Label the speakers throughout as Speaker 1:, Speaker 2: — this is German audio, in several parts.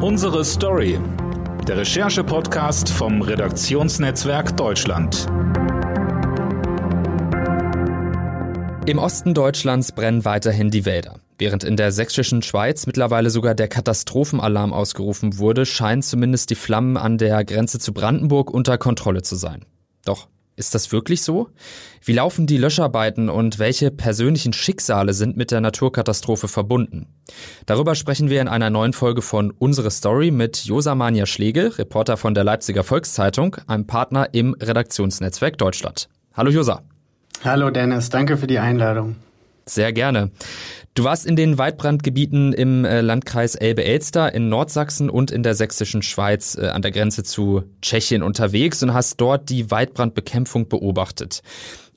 Speaker 1: Unsere Story. Der Recherche-Podcast vom Redaktionsnetzwerk Deutschland.
Speaker 2: Im Osten Deutschlands brennen weiterhin die Wälder. Während in der sächsischen Schweiz mittlerweile sogar der Katastrophenalarm ausgerufen wurde, scheinen zumindest die Flammen an der Grenze zu Brandenburg unter Kontrolle zu sein. Doch ist das wirklich so? Wie laufen die Löscharbeiten und welche persönlichen Schicksale sind mit der Naturkatastrophe verbunden? Darüber sprechen wir in einer neuen Folge von Unsere Story mit Josamania Schlegel, Reporter von der Leipziger Volkszeitung, einem Partner im Redaktionsnetzwerk Deutschland. Hallo Josa.
Speaker 3: Hallo Dennis, danke für die Einladung.
Speaker 2: Sehr gerne. Du warst in den Waldbrandgebieten im äh, Landkreis Elbe-Elster in Nordsachsen und in der sächsischen Schweiz äh, an der Grenze zu Tschechien unterwegs und hast dort die Waldbrandbekämpfung beobachtet.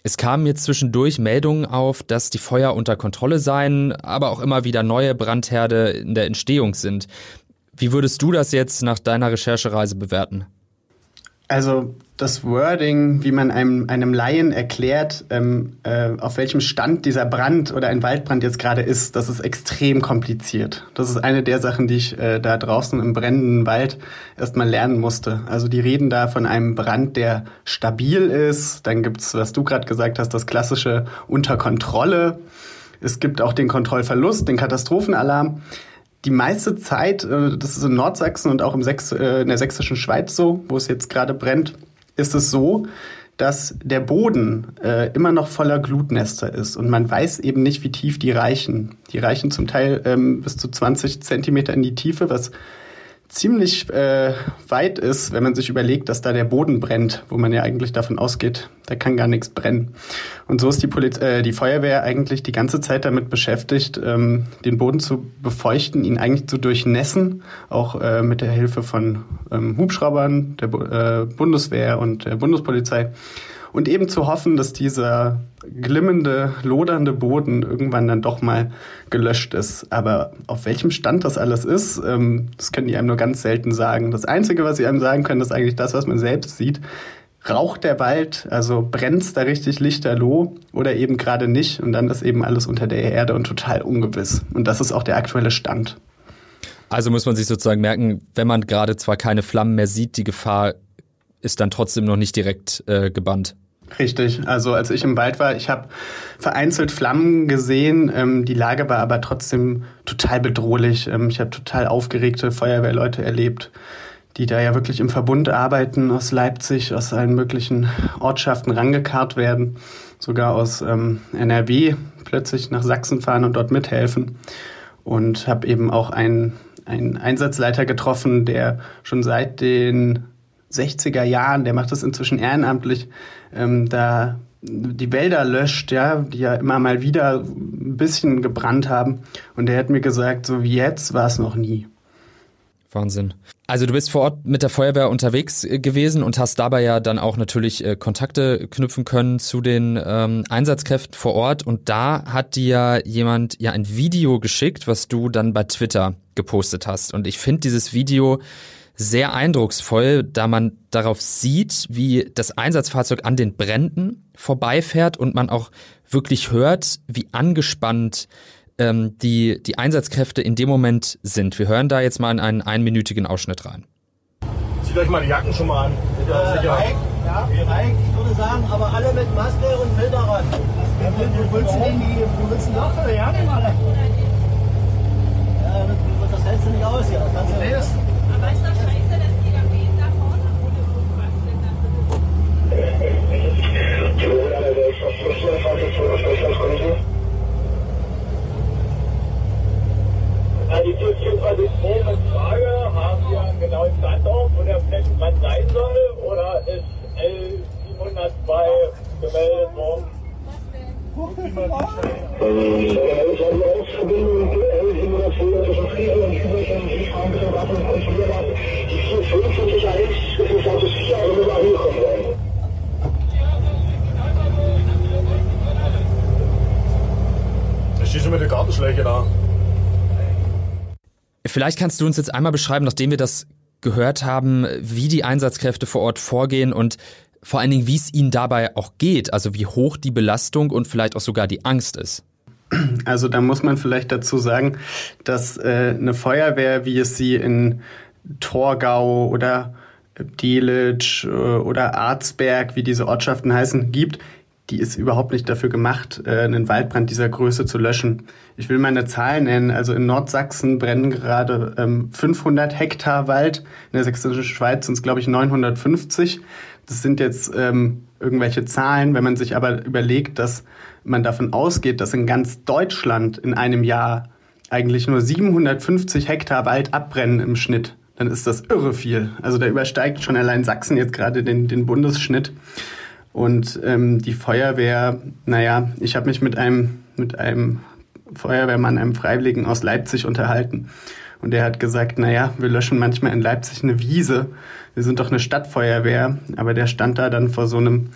Speaker 2: Es kamen jetzt zwischendurch Meldungen auf, dass die Feuer unter Kontrolle seien, aber auch immer wieder neue Brandherde in der Entstehung sind. Wie würdest du das jetzt nach deiner Recherchereise bewerten?
Speaker 3: Also das Wording, wie man einem, einem Laien erklärt, ähm, äh, auf welchem Stand dieser Brand oder ein Waldbrand jetzt gerade ist, das ist extrem kompliziert. Das ist eine der Sachen, die ich äh, da draußen im brennenden Wald erstmal lernen musste. Also die reden da von einem Brand, der stabil ist. Dann gibt's, was du gerade gesagt hast, das klassische unter Kontrolle. Es gibt auch den Kontrollverlust, den Katastrophenalarm die meiste Zeit, äh, das ist in Nordsachsen und auch im Sächs äh, in der sächsischen Schweiz so, wo es jetzt gerade brennt, ist es so, dass der Boden äh, immer noch voller Glutnester ist und man weiß eben nicht, wie tief die reichen. Die reichen zum Teil ähm, bis zu 20 Zentimeter in die Tiefe, was ziemlich äh, weit ist, wenn man sich überlegt, dass da der Boden brennt, wo man ja eigentlich davon ausgeht, da kann gar nichts brennen. Und so ist die, Poliz äh, die Feuerwehr eigentlich die ganze Zeit damit beschäftigt, ähm, den Boden zu befeuchten, ihn eigentlich zu durchnässen, auch äh, mit der Hilfe von ähm, Hubschraubern, der äh, Bundeswehr und der Bundespolizei und eben zu hoffen, dass dieser glimmende, lodernde Boden irgendwann dann doch mal gelöscht ist. Aber auf welchem Stand das alles ist, ähm, das können die einem nur ganz selten sagen. Das Einzige, was sie einem sagen können, ist eigentlich das, was man selbst sieht. Raucht der Wald, also brennt's da richtig lichterloh oder eben gerade nicht und dann ist eben alles unter der Erde und total ungewiss. Und das ist auch der aktuelle Stand.
Speaker 2: Also muss man sich sozusagen merken, wenn man gerade zwar keine Flammen mehr sieht, die Gefahr ist dann trotzdem noch nicht direkt äh, gebannt.
Speaker 3: Richtig. Also als ich im Wald war, ich habe vereinzelt Flammen gesehen. Ähm, die Lage war aber trotzdem total bedrohlich. Ähm, ich habe total aufgeregte Feuerwehrleute erlebt, die da ja wirklich im Verbund arbeiten, aus Leipzig, aus allen möglichen Ortschaften rangekarrt werden, sogar aus ähm, NRW plötzlich nach Sachsen fahren und dort mithelfen. Und habe eben auch einen, einen Einsatzleiter getroffen, der schon seit den 60er Jahren, der macht das inzwischen ehrenamtlich, ähm, da die Wälder löscht, ja, die ja immer mal wieder ein bisschen gebrannt haben. Und der hat mir gesagt, so wie jetzt war es noch nie.
Speaker 2: Wahnsinn. Also du bist vor Ort mit der Feuerwehr unterwegs äh, gewesen und hast dabei ja dann auch natürlich äh, Kontakte knüpfen können zu den ähm, Einsatzkräften vor Ort. Und da hat dir jemand ja ein Video geschickt, was du dann bei Twitter gepostet hast. Und ich finde dieses Video sehr eindrucksvoll, da man darauf sieht, wie das Einsatzfahrzeug an den Bränden vorbeifährt und man auch wirklich hört, wie angespannt ähm, die, die Einsatzkräfte in dem Moment sind. Wir hören da jetzt mal in einen einminütigen Ausschnitt rein.
Speaker 4: Zieht euch mal die Jacken schon mal an.
Speaker 5: Sicher, sicher. Reik, ja, Reik, ich würde sagen, aber alle mit Maske und Filterrad. Wo willst du denn die, wo willst die Jacken alle? Ja, das, das hältst du nicht aus hier. Das kannst du nicht.
Speaker 4: Tu veux ouvrir la direction spéciale, enfin, spéciale,
Speaker 2: Vielleicht kannst du uns jetzt einmal beschreiben, nachdem wir das gehört haben, wie die Einsatzkräfte vor Ort vorgehen und vor allen Dingen, wie es ihnen dabei auch geht, also wie hoch die Belastung und vielleicht auch sogar die Angst ist.
Speaker 3: Also da muss man vielleicht dazu sagen, dass äh, eine Feuerwehr, wie es sie in Torgau oder Delitzsch äh, oder Arzberg, wie diese Ortschaften heißen, gibt, die ist überhaupt nicht dafür gemacht, äh, einen Waldbrand dieser Größe zu löschen. Ich will mal eine Zahl nennen. Also in Nordsachsen brennen gerade 500 ähm, Hektar Wald. In der sächsischen Schweiz sind es, glaube ich, 950. Das sind jetzt ähm, irgendwelche Zahlen. Wenn man sich aber überlegt, dass man davon ausgeht, dass in ganz Deutschland in einem Jahr eigentlich nur 750 Hektar Wald abbrennen im Schnitt, dann ist das irre viel. Also da übersteigt schon allein Sachsen jetzt gerade den, den Bundesschnitt. Und ähm, die Feuerwehr, naja, ich habe mich mit einem, mit einem Feuerwehrmann, einem Freiwilligen aus Leipzig unterhalten. Und der hat gesagt, naja, wir löschen manchmal in Leipzig eine Wiese. Wir sind doch eine Stadtfeuerwehr. Aber der stand da dann vor so einem,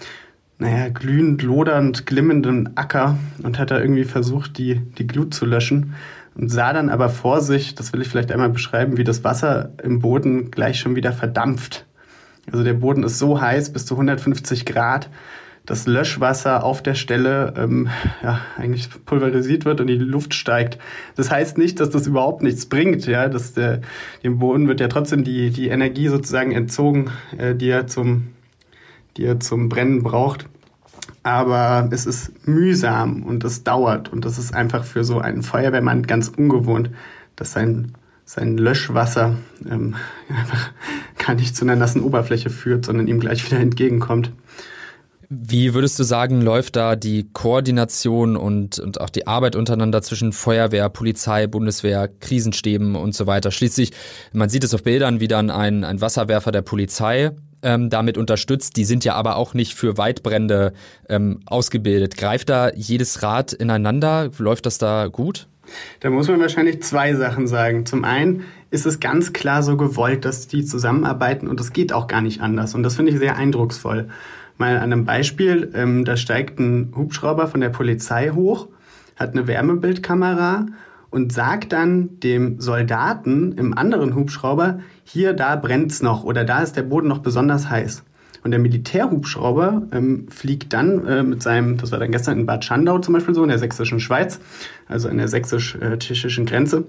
Speaker 3: naja, glühend, lodernd, glimmenden Acker und hat da irgendwie versucht, die, die Glut zu löschen. Und sah dann aber vor sich, das will ich vielleicht einmal beschreiben, wie das Wasser im Boden gleich schon wieder verdampft. Also der Boden ist so heiß bis zu 150 Grad, dass Löschwasser auf der Stelle ähm, ja, eigentlich pulverisiert wird und die Luft steigt. Das heißt nicht, dass das überhaupt nichts bringt. Ja, dass der, dem Boden wird ja trotzdem die, die Energie sozusagen entzogen, äh, die, er zum, die er zum Brennen braucht. Aber es ist mühsam und es dauert und das ist einfach für so einen Feuerwehrmann ganz ungewohnt, dass sein sein Löschwasser ähm, einfach gar nicht zu einer nassen Oberfläche führt, sondern ihm gleich wieder entgegenkommt.
Speaker 2: Wie würdest du sagen, läuft da die Koordination und, und auch die Arbeit untereinander zwischen Feuerwehr, Polizei, Bundeswehr, Krisenstäben und so weiter? Schließlich, man sieht es auf Bildern, wie dann ein, ein Wasserwerfer der Polizei ähm, damit unterstützt. Die sind ja aber auch nicht für Waldbrände ähm, ausgebildet. Greift da jedes Rad ineinander? Läuft das da gut?
Speaker 3: Da muss man wahrscheinlich zwei Sachen sagen. Zum einen ist es ganz klar so gewollt, dass die zusammenarbeiten und es geht auch gar nicht anders. Und das finde ich sehr eindrucksvoll. Mal an einem Beispiel, ähm, da steigt ein Hubschrauber von der Polizei hoch, hat eine Wärmebildkamera und sagt dann dem Soldaten im anderen Hubschrauber, hier, da brennt's noch oder da ist der Boden noch besonders heiß. Und der Militärhubschrauber ähm, fliegt dann äh, mit seinem, das war dann gestern in Bad Schandau zum Beispiel so, in der sächsischen Schweiz, also an der sächsisch-tschechischen Grenze,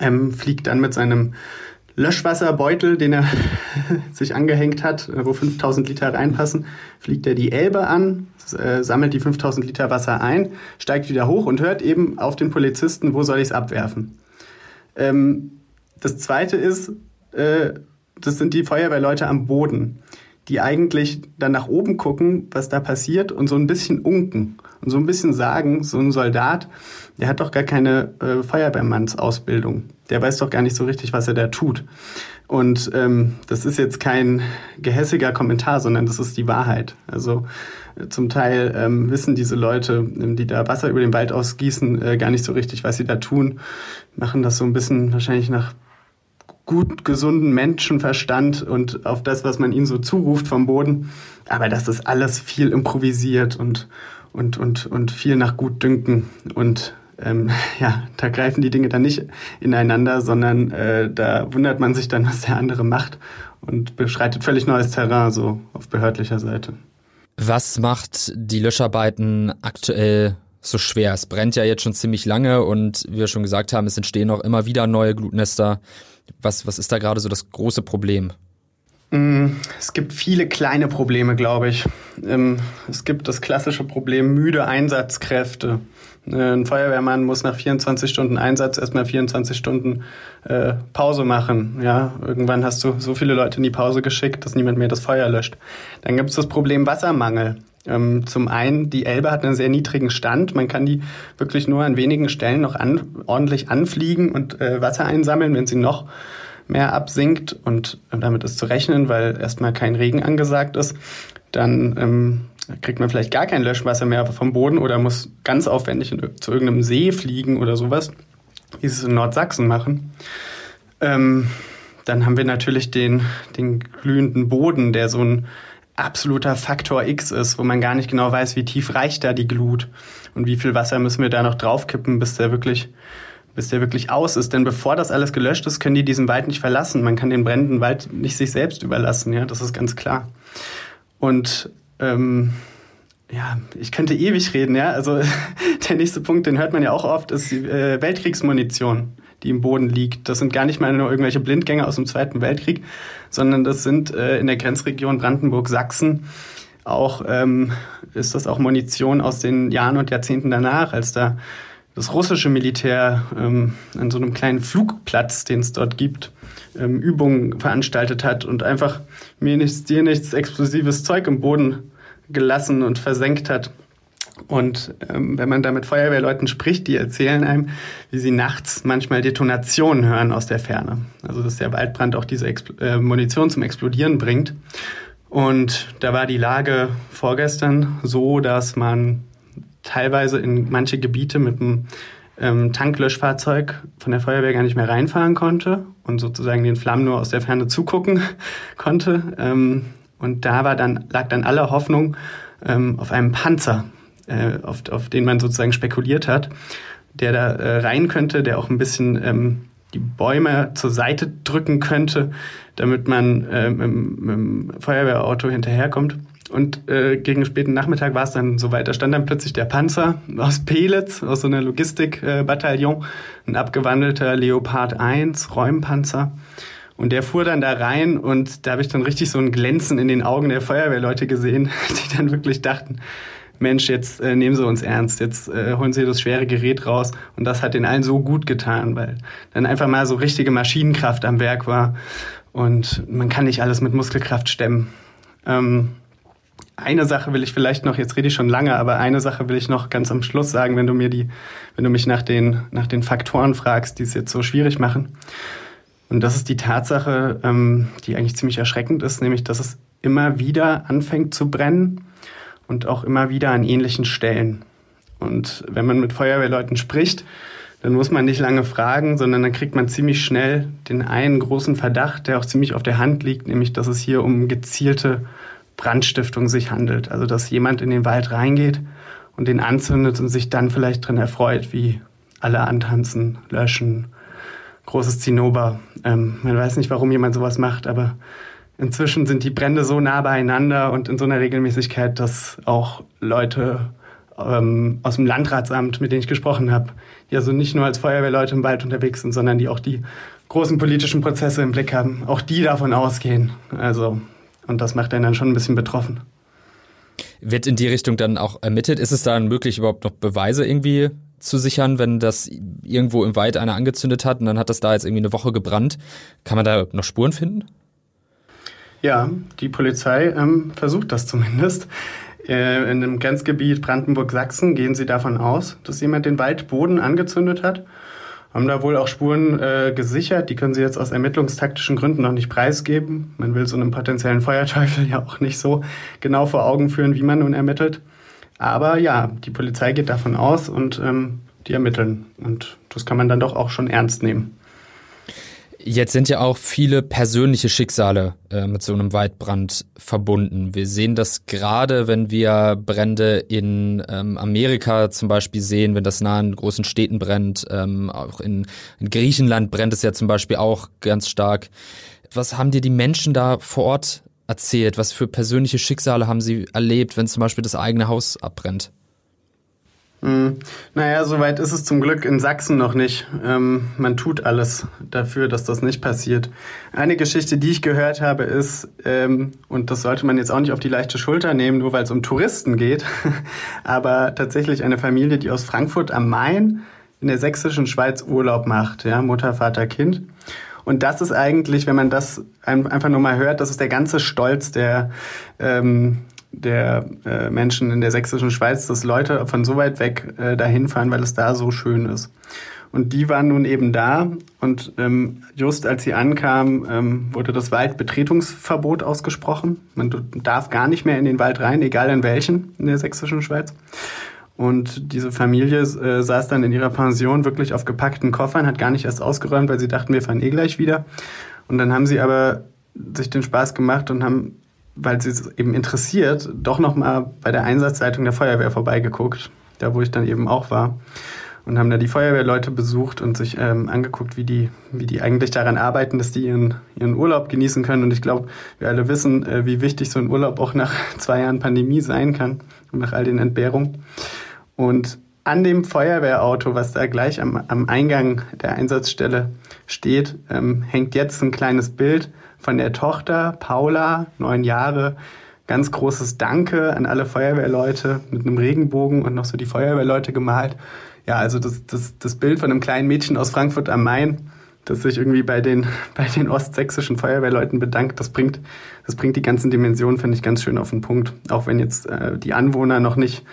Speaker 3: ähm, fliegt dann mit seinem Löschwasserbeutel, den er sich angehängt hat, wo 5000 Liter reinpassen, fliegt er die Elbe an, äh, sammelt die 5000 Liter Wasser ein, steigt wieder hoch und hört eben auf den Polizisten, wo soll ich es abwerfen. Ähm, das zweite ist, äh, das sind die Feuerwehrleute am Boden die eigentlich dann nach oben gucken, was da passiert und so ein bisschen unken und so ein bisschen sagen, so ein Soldat, der hat doch gar keine äh, Feuerwehrmannsausbildung. Der weiß doch gar nicht so richtig, was er da tut. Und ähm, das ist jetzt kein gehässiger Kommentar, sondern das ist die Wahrheit. Also äh, zum Teil ähm, wissen diese Leute, ähm, die da Wasser über den Wald ausgießen, äh, gar nicht so richtig, was sie da tun, machen das so ein bisschen wahrscheinlich nach gut gesunden Menschenverstand und auf das, was man ihnen so zuruft vom Boden. Aber das ist alles viel improvisiert und, und, und, und viel nach Gutdünken. Und ähm, ja, da greifen die Dinge dann nicht ineinander, sondern äh, da wundert man sich dann, was der andere macht und beschreitet völlig neues Terrain, so auf behördlicher Seite.
Speaker 2: Was macht die Löscharbeiten aktuell so schwer? Es brennt ja jetzt schon ziemlich lange und wie wir schon gesagt haben, es entstehen auch immer wieder neue Glutnester. Was, was ist da gerade so das große Problem?
Speaker 3: Mm, es gibt viele kleine Probleme, glaube ich. Ähm, es gibt das klassische Problem müde Einsatzkräfte. Äh, ein Feuerwehrmann muss nach 24 Stunden Einsatz erstmal 24 Stunden äh, Pause machen. Ja, irgendwann hast du so viele Leute in die Pause geschickt, dass niemand mehr das Feuer löscht. Dann gibt es das Problem Wassermangel. Ähm, zum einen, die Elbe hat einen sehr niedrigen Stand. Man kann die wirklich nur an wenigen Stellen noch an, ordentlich anfliegen und äh, Wasser einsammeln, wenn sie noch mehr absinkt. Und damit ist zu rechnen, weil erstmal kein Regen angesagt ist. Dann ähm, kriegt man vielleicht gar kein Löschwasser mehr vom Boden oder muss ganz aufwendig in, zu irgendeinem See fliegen oder sowas, wie sie es in Nordsachsen machen. Ähm, dann haben wir natürlich den, den glühenden Boden, der so ein absoluter Faktor X ist, wo man gar nicht genau weiß, wie tief reicht da die Glut und wie viel Wasser müssen wir da noch draufkippen, bis der wirklich bis der wirklich aus ist. Denn bevor das alles gelöscht ist, können die diesen Wald nicht verlassen. Man kann den brennenden Wald nicht sich selbst überlassen, ja, das ist ganz klar. Und ähm, ja, ich könnte ewig reden, ja. Also der nächste Punkt, den hört man ja auch oft, ist die äh, Weltkriegsmunition, die im Boden liegt. Das sind gar nicht mal nur irgendwelche Blindgänger aus dem Zweiten Weltkrieg, sondern das sind äh, in der Grenzregion Brandenburg-Sachsen auch ähm, ist das auch Munition aus den Jahren und Jahrzehnten danach, als da das russische Militär ähm, an so einem kleinen Flugplatz, den es dort gibt, ähm, Übungen veranstaltet hat und einfach mir nichts, dir nichts explosives Zeug im Boden gelassen und versenkt hat. Und ähm, wenn man da mit Feuerwehrleuten spricht, die erzählen einem, wie sie nachts manchmal Detonationen hören aus der Ferne. Also dass der Waldbrand auch diese Expl äh, Munition zum Explodieren bringt. Und da war die Lage vorgestern so, dass man teilweise in manche Gebiete mit einem ähm, Tanklöschfahrzeug von der Feuerwehr gar nicht mehr reinfahren konnte und sozusagen den Flammen nur aus der Ferne zugucken konnte. Ähm, und da war dann, lag dann alle Hoffnung ähm, auf einem Panzer, äh, auf, auf den man sozusagen spekuliert hat, der da äh, rein könnte, der auch ein bisschen ähm, die Bäume zur Seite drücken könnte, damit man äh, mit, mit Feuerwehrauto hinterherkommt. Und äh, gegen späten Nachmittag war es dann soweit. Da stand dann plötzlich der Panzer aus Pelitz, aus so einer Logistikbataillon, äh, ein abgewandelter Leopard 1 Räumpanzer. Und der fuhr dann da rein und da habe ich dann richtig so ein Glänzen in den Augen der Feuerwehrleute gesehen, die dann wirklich dachten, Mensch, jetzt äh, nehmen Sie uns ernst, jetzt äh, holen Sie das schwere Gerät raus. Und das hat den allen so gut getan, weil dann einfach mal so richtige Maschinenkraft am Werk war. Und man kann nicht alles mit Muskelkraft stemmen. Ähm, eine Sache will ich vielleicht noch, jetzt rede ich schon lange, aber eine Sache will ich noch ganz am Schluss sagen, wenn du mir die, wenn du mich nach den, nach den Faktoren fragst, die es jetzt so schwierig machen. Und das ist die Tatsache, ähm, die eigentlich ziemlich erschreckend ist, nämlich dass es immer wieder anfängt zu brennen und auch immer wieder an ähnlichen Stellen. Und wenn man mit Feuerwehrleuten spricht, dann muss man nicht lange fragen, sondern dann kriegt man ziemlich schnell den einen großen Verdacht, der auch ziemlich auf der Hand liegt, nämlich dass es hier um gezielte Brandstiftung sich handelt. Also dass jemand in den Wald reingeht und den anzündet und sich dann vielleicht drin erfreut, wie alle antanzen, löschen, großes Zinnober. Ähm, man weiß nicht, warum jemand sowas macht, aber inzwischen sind die Brände so nah beieinander und in so einer Regelmäßigkeit, dass auch Leute ähm, aus dem Landratsamt, mit denen ich gesprochen habe, die also nicht nur als Feuerwehrleute im Wald unterwegs sind, sondern die auch die großen politischen Prozesse im Blick haben, auch die davon ausgehen. Also, und das macht einen dann schon ein bisschen betroffen.
Speaker 2: Wird in die Richtung dann auch ermittelt? Ist es dann möglich, überhaupt noch Beweise irgendwie zu sichern, wenn das irgendwo im Wald einer angezündet hat und dann hat das da jetzt irgendwie eine Woche gebrannt. Kann man da noch Spuren finden?
Speaker 3: Ja, die Polizei ähm, versucht das zumindest. Äh, in dem Grenzgebiet Brandenburg-Sachsen gehen sie davon aus, dass jemand den Waldboden angezündet hat. Haben da wohl auch Spuren äh, gesichert. Die können sie jetzt aus ermittlungstaktischen Gründen noch nicht preisgeben. Man will so einem potenziellen Feuerteufel ja auch nicht so genau vor Augen führen, wie man nun ermittelt. Aber ja, die Polizei geht davon aus und ähm, die ermitteln. Und das kann man dann doch auch schon ernst nehmen.
Speaker 2: Jetzt sind ja auch viele persönliche Schicksale äh, mit so einem Waldbrand verbunden. Wir sehen das gerade, wenn wir Brände in ähm, Amerika zum Beispiel sehen, wenn das nah in großen Städten brennt. Ähm, auch in, in Griechenland brennt es ja zum Beispiel auch ganz stark. Was haben dir die Menschen da vor Ort erzählt? Was für persönliche Schicksale haben Sie erlebt, wenn zum Beispiel das eigene Haus abbrennt?
Speaker 3: Hm. Naja, soweit ist es zum Glück in Sachsen noch nicht. Ähm, man tut alles dafür, dass das nicht passiert. Eine Geschichte, die ich gehört habe, ist, ähm, und das sollte man jetzt auch nicht auf die leichte Schulter nehmen, nur weil es um Touristen geht, aber tatsächlich eine Familie, die aus Frankfurt am Main in der sächsischen Schweiz Urlaub macht, ja, Mutter, Vater, Kind. Und das ist eigentlich, wenn man das einfach nur mal hört, das ist der ganze Stolz der, ähm, der äh, Menschen in der sächsischen Schweiz, dass Leute von so weit weg äh, dahin fahren, weil es da so schön ist. Und die waren nun eben da und ähm, just als sie ankamen, ähm, wurde das Waldbetretungsverbot ausgesprochen. Man darf gar nicht mehr in den Wald rein, egal in welchen in der sächsischen Schweiz. Und diese Familie äh, saß dann in ihrer Pension wirklich auf gepackten Koffern, hat gar nicht erst ausgeräumt, weil sie dachten, wir fahren eh gleich wieder. Und dann haben sie aber sich den Spaß gemacht und haben, weil sie es eben interessiert, doch nochmal bei der Einsatzleitung der Feuerwehr vorbeigeguckt, da wo ich dann eben auch war. und haben da die Feuerwehrleute besucht und sich ähm, angeguckt, wie die, wie die eigentlich daran arbeiten, dass die ihren, ihren Urlaub genießen können. Und ich glaube, wir alle wissen, äh, wie wichtig so ein Urlaub auch nach zwei Jahren Pandemie sein kann und nach all den Entbehrungen. Und an dem Feuerwehrauto, was da gleich am, am Eingang der Einsatzstelle steht, ähm, hängt jetzt ein kleines Bild von der Tochter Paula, neun Jahre. Ganz großes Danke an alle Feuerwehrleute mit einem Regenbogen und noch so die Feuerwehrleute gemalt. Ja, also das, das, das Bild von einem kleinen Mädchen aus Frankfurt am Main, das sich irgendwie bei den, bei den ostsächsischen Feuerwehrleuten bedankt, das bringt, das bringt die ganzen Dimensionen, finde ich, ganz schön auf den Punkt. Auch wenn jetzt äh, die Anwohner noch nicht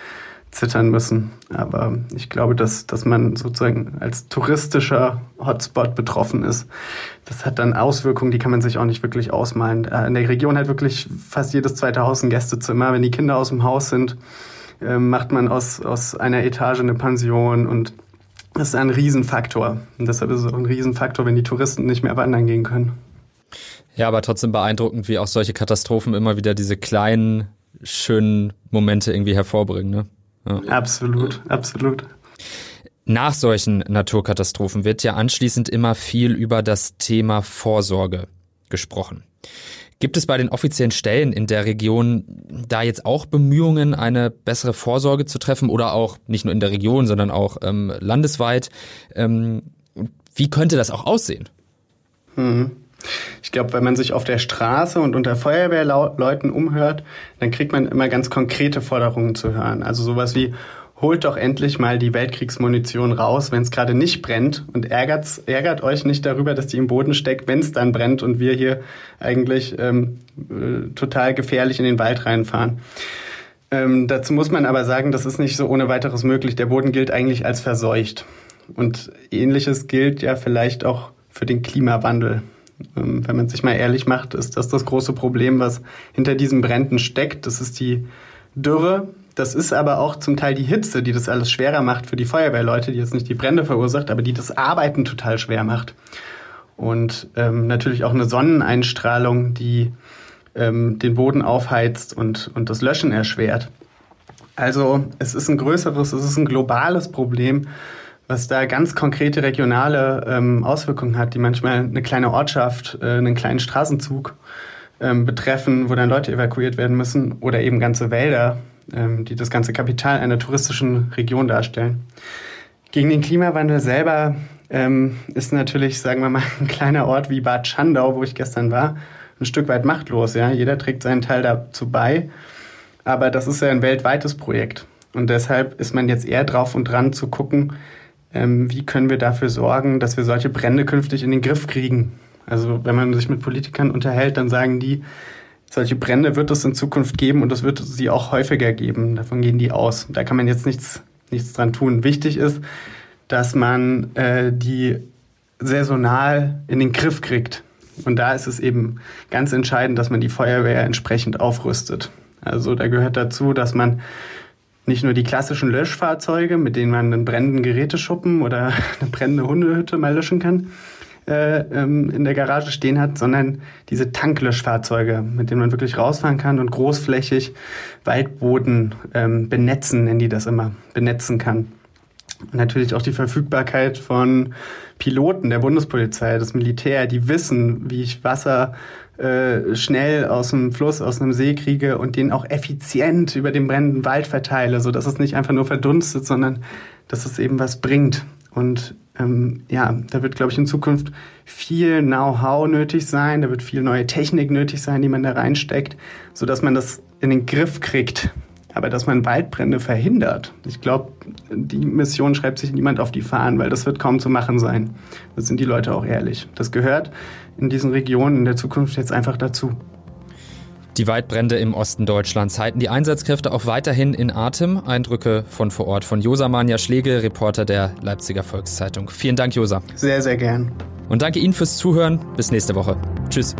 Speaker 3: zittern müssen. Aber ich glaube, dass, dass man sozusagen als touristischer Hotspot betroffen ist. Das hat dann Auswirkungen, die kann man sich auch nicht wirklich ausmalen. Äh, in der Region hat wirklich fast jedes zweite Haus ein Gästezimmer. Wenn die Kinder aus dem Haus sind, ähm, macht man aus, aus einer Etage eine Pension und das ist ein Riesenfaktor. Und deshalb ist es auch ein Riesenfaktor, wenn die Touristen nicht mehr wandern gehen können.
Speaker 2: Ja, aber trotzdem beeindruckend, wie auch solche Katastrophen immer wieder diese kleinen, schönen Momente irgendwie hervorbringen. Ne?
Speaker 3: Ja. Absolut, absolut.
Speaker 2: Nach solchen Naturkatastrophen wird ja anschließend immer viel über das Thema Vorsorge gesprochen. Gibt es bei den offiziellen Stellen in der Region da jetzt auch Bemühungen, eine bessere Vorsorge zu treffen oder auch nicht nur in der Region, sondern auch ähm, landesweit? Ähm, wie könnte das auch aussehen?
Speaker 3: Mhm. Ich glaube, wenn man sich auf der Straße und unter Feuerwehrleuten umhört, dann kriegt man immer ganz konkrete Forderungen zu hören. Also sowas wie, holt doch endlich mal die Weltkriegsmunition raus, wenn es gerade nicht brennt und ärgert, ärgert euch nicht darüber, dass die im Boden steckt, wenn es dann brennt und wir hier eigentlich ähm, äh, total gefährlich in den Wald reinfahren. Ähm, dazu muss man aber sagen, das ist nicht so ohne weiteres möglich. Der Boden gilt eigentlich als verseucht. Und ähnliches gilt ja vielleicht auch für den Klimawandel. Ähm, wenn man sich mal ehrlich macht, ist das das große Problem, was hinter diesen Bränden steckt. Das ist die Dürre. Das ist aber auch zum Teil die Hitze, die das alles schwerer macht für die Feuerwehrleute, die jetzt nicht die Brände verursacht, aber die das Arbeiten total schwer macht. Und ähm, natürlich auch eine Sonneneinstrahlung, die ähm, den Boden aufheizt und, und das Löschen erschwert. Also es ist ein größeres, es ist ein globales Problem was da ganz konkrete regionale ähm, Auswirkungen hat, die manchmal eine kleine Ortschaft, äh, einen kleinen Straßenzug ähm, betreffen, wo dann Leute evakuiert werden müssen oder eben ganze Wälder, ähm, die das ganze Kapital einer touristischen Region darstellen. Gegen den Klimawandel selber ähm, ist natürlich, sagen wir mal, ein kleiner Ort wie Bad Schandau, wo ich gestern war, ein Stück weit machtlos. Ja? Jeder trägt seinen Teil dazu bei, aber das ist ja ein weltweites Projekt. Und deshalb ist man jetzt eher drauf und dran zu gucken, ähm, wie können wir dafür sorgen, dass wir solche Brände künftig in den Griff kriegen. Also wenn man sich mit Politikern unterhält, dann sagen die, solche Brände wird es in Zukunft geben und es wird sie auch häufiger geben. Davon gehen die aus. Da kann man jetzt nichts, nichts dran tun. Wichtig ist, dass man äh, die saisonal in den Griff kriegt. Und da ist es eben ganz entscheidend, dass man die Feuerwehr entsprechend aufrüstet. Also da gehört dazu, dass man nicht nur die klassischen Löschfahrzeuge, mit denen man einen brennenden Geräteschuppen oder eine brennende Hundehütte mal löschen kann, äh, ähm, in der Garage stehen hat, sondern diese Tanklöschfahrzeuge, mit denen man wirklich rausfahren kann und großflächig Waldboden ähm, benetzen, nennen die das immer, benetzen kann. Und natürlich auch die Verfügbarkeit von Piloten der Bundespolizei, das Militär, die wissen, wie ich Wasser äh, schnell aus dem Fluss, aus einem See kriege und den auch effizient über den brennenden Wald verteile, so dass es nicht einfach nur verdunstet, sondern dass es eben was bringt. Und ähm, ja, da wird, glaube ich, in Zukunft viel Know-how nötig sein, da wird viel neue Technik nötig sein, die man da reinsteckt, so dass man das in den Griff kriegt. Aber dass man Waldbrände verhindert, ich glaube, die Mission schreibt sich niemand auf die Fahnen, weil das wird kaum zu machen sein. Das sind die Leute auch ehrlich. Das gehört in diesen Regionen in der Zukunft jetzt einfach dazu.
Speaker 2: Die Waldbrände im Osten Deutschlands halten die Einsatzkräfte auch weiterhin in Atem. Eindrücke von vor Ort von Josa Manja Schlegel, Reporter der Leipziger Volkszeitung. Vielen Dank, Josa.
Speaker 3: Sehr, sehr gern.
Speaker 2: Und danke Ihnen fürs Zuhören. Bis nächste Woche. Tschüss.